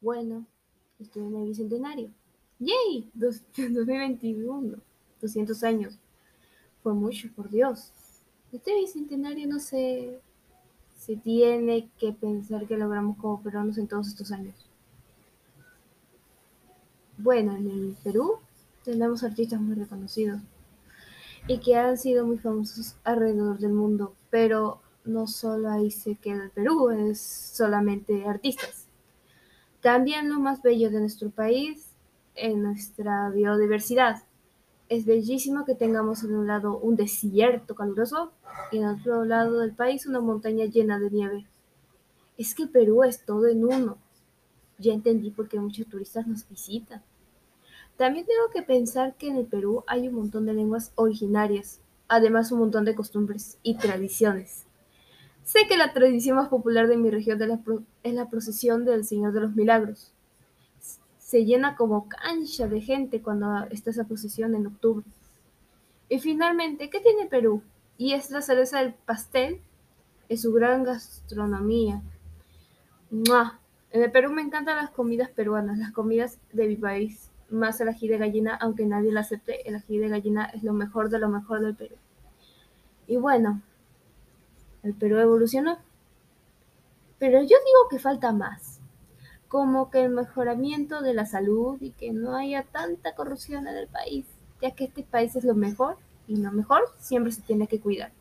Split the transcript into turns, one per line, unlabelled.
Bueno, estoy en el bicentenario. ¡Yay! Dos- 2021. 200 años. Fue mucho, por Dios. Este bicentenario no sé se tiene que pensar que logramos como peruanos en todos estos años. Bueno, en el Perú tenemos artistas muy reconocidos y que han sido muy famosos alrededor del mundo, pero no solo ahí se queda el Perú, es solamente artistas. También lo más bello de nuestro país es nuestra biodiversidad. Es bellísimo que tengamos en un lado un desierto caluroso y en otro lado del país una montaña llena de nieve. Es que Perú es todo en uno. Ya entendí por qué muchos turistas nos visitan. También tengo que pensar que en el Perú hay un montón de lenguas originarias, además un montón de costumbres y tradiciones. Sé que la tradición más popular de mi región es la, pro- es la procesión del Señor de los Milagros. Se llena como cancha de gente cuando está esa procesión en octubre. Y finalmente, ¿qué tiene Perú? Y es la cereza del pastel, es su gran gastronomía. ¡Mua! En el Perú me encantan las comidas peruanas, las comidas de mi país. Más el ají de gallina, aunque nadie lo acepte, el ají de gallina es lo mejor de lo mejor del Perú. Y bueno, el Perú evolucionó, pero yo digo que falta más, como que el mejoramiento de la salud y que no haya tanta corrupción en el país, ya que este país es lo mejor y lo mejor siempre se tiene que cuidar.